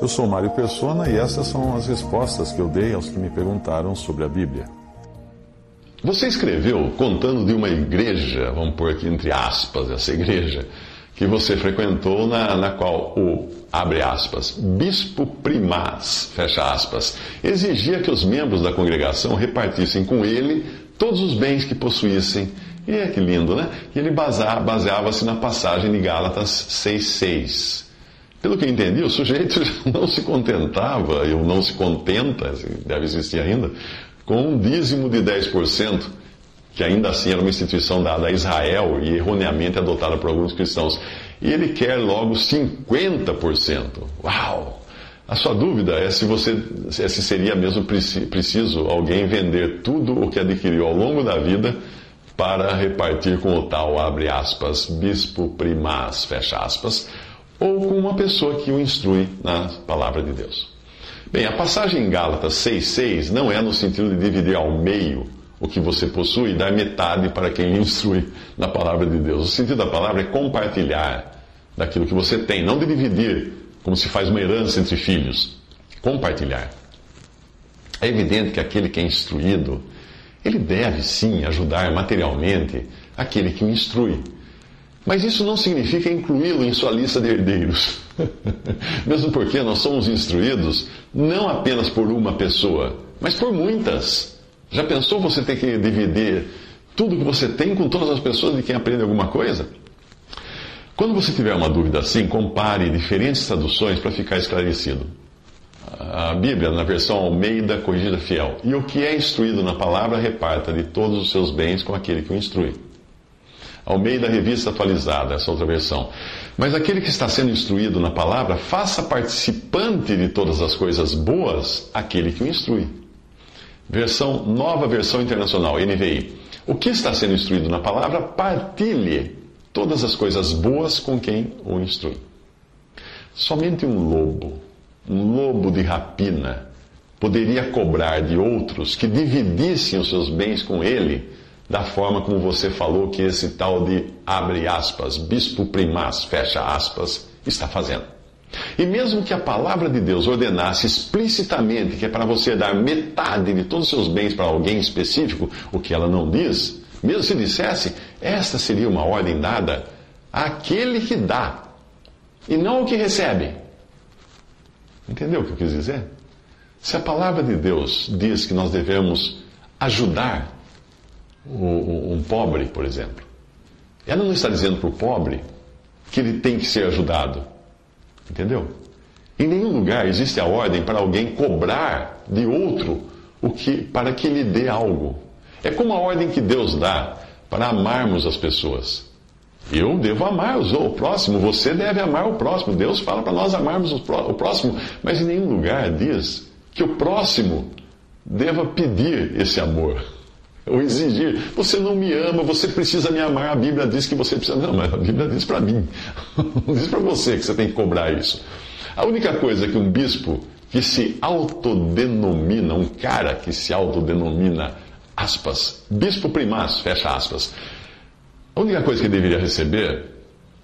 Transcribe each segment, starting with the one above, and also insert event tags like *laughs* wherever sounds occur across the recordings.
Eu sou Mário Persona e essas são as respostas que eu dei aos que me perguntaram sobre a Bíblia. Você escreveu contando de uma igreja, vamos pôr aqui entre aspas essa igreja, que você frequentou, na, na qual o, abre aspas, bispo primaz, fecha aspas, exigia que os membros da congregação repartissem com ele todos os bens que possuíssem. E é que lindo, né? E ele baseava-se na passagem de Gálatas 6,6. Pelo que eu entendi, o sujeito *laughs* não se contentava, ou não se contenta, deve existir ainda, com um dízimo de 10%, que ainda assim era uma instituição dada a Israel e erroneamente adotada por alguns cristãos. E ele quer logo 50%. Uau! A sua dúvida é se você se seria mesmo preciso alguém vender tudo o que adquiriu ao longo da vida para repartir com o tal, abre aspas, bispo primaz, fecha aspas, ou com uma pessoa que o instrui na palavra de Deus. Bem, a passagem em Gálatas 6,6 não é no sentido de dividir ao meio o que você possui e dar metade para quem lhe instrui na palavra de Deus. O sentido da palavra é compartilhar daquilo que você tem, não de dividir como se faz uma herança entre filhos. Compartilhar. É evidente que aquele que é instruído, ele deve sim ajudar materialmente aquele que o instrui. Mas isso não significa incluí-lo em sua lista de herdeiros. *laughs* Mesmo porque nós somos instruídos não apenas por uma pessoa, mas por muitas. Já pensou você ter que dividir tudo que você tem com todas as pessoas de quem aprende alguma coisa? Quando você tiver uma dúvida assim, compare diferentes traduções para ficar esclarecido. A Bíblia, na versão Almeida Corrigida Fiel. E o que é instruído na palavra, reparta de todos os seus bens com aquele que o instrui ao meio da revista atualizada, essa outra versão. Mas aquele que está sendo instruído na palavra, faça participante de todas as coisas boas aquele que o instrui. Versão, nova versão internacional, NVI. O que está sendo instruído na palavra, partilhe todas as coisas boas com quem o instrui. Somente um lobo, um lobo de rapina, poderia cobrar de outros que dividissem os seus bens com ele da forma como você falou que esse tal de, abre aspas, bispo primaz, fecha aspas, está fazendo. E mesmo que a palavra de Deus ordenasse explicitamente que é para você dar metade de todos os seus bens para alguém específico, o que ela não diz, mesmo se dissesse, esta seria uma ordem dada àquele que dá, e não ao que recebe. Entendeu o que eu quis dizer? Se a palavra de Deus diz que nós devemos ajudar um pobre, por exemplo. Ela não está dizendo para o pobre que ele tem que ser ajudado. Entendeu? Em nenhum lugar existe a ordem para alguém cobrar de outro o que, para que lhe dê algo. É como a ordem que Deus dá para amarmos as pessoas. Eu devo amar o próximo, você deve amar o próximo. Deus fala para nós amarmos o próximo, mas em nenhum lugar diz que o próximo deva pedir esse amor ou exigir. Você não me ama, você precisa me amar. A Bíblia diz que você precisa. Não, mas a Bíblia diz para mim. Não *laughs* diz para você que você tem que cobrar isso. A única coisa que um bispo que se autodenomina, um cara que se autodenomina, aspas, bispo primaz, fecha aspas, a única coisa que deveria receber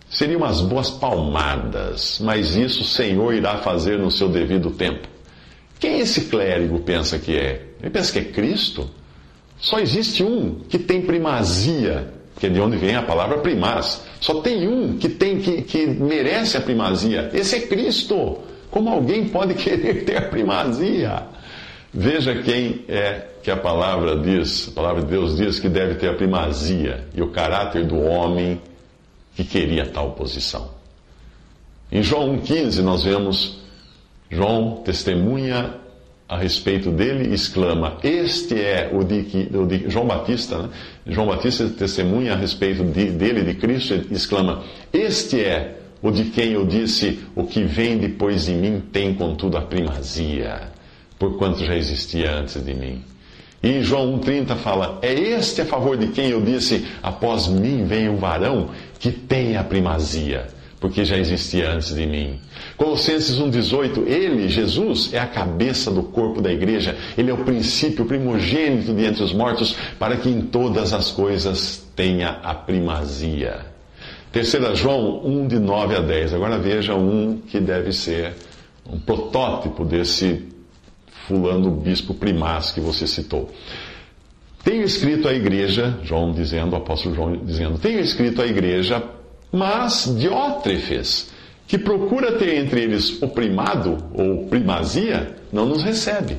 seriam umas boas palmadas, mas isso o Senhor irá fazer no seu devido tempo. Quem esse clérigo pensa que é? Ele pensa que é Cristo? Só existe um que tem primazia, que é de onde vem a palavra primaz. Só tem um que tem que, que merece a primazia. Esse é Cristo. Como alguém pode *laughs* querer ter a primazia? Veja quem é que a palavra diz, a palavra de Deus diz que deve ter a primazia e o caráter do homem que queria tal posição. Em João 1,15 nós vemos João testemunha a respeito dele exclama: Este é o de, o de João Batista, né? João Batista testemunha a respeito de, dele, de Cristo, exclama: Este é o de quem eu disse: O que vem depois de mim tem, contudo, a primazia, porquanto já existia antes de mim. E João 1,30 fala: É este a favor de quem eu disse: Após mim vem o varão que tem a primazia porque já existia antes de mim. Colossenses 1,18, ele, Jesus, é a cabeça do corpo da igreja, ele é o princípio, o primogênito de entre os mortos, para que em todas as coisas tenha a primazia. Terceira João 1, de 9 a 10. Agora veja um que deve ser um protótipo desse fulano bispo primaz que você citou. Tenho escrito à igreja, João dizendo, apóstolo João dizendo, tenho escrito à igreja mas Diótrefes, que procura ter entre eles o primado ou primazia, não nos recebe.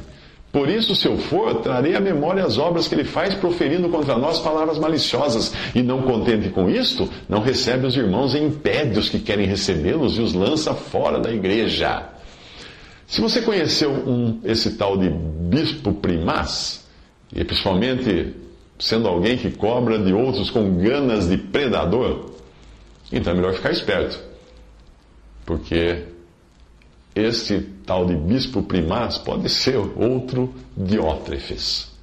Por isso, se eu for, trarei à memória as obras que ele faz, proferindo contra nós palavras maliciosas. E não contente com isto, não recebe os irmãos e impede os que querem recebê-los e os lança fora da igreja. Se você conheceu um, esse tal de bispo primaz, e principalmente sendo alguém que cobra de outros com ganas de predador, então é melhor ficar esperto. Porque este tal de bispo primaz pode ser outro Diótrefes.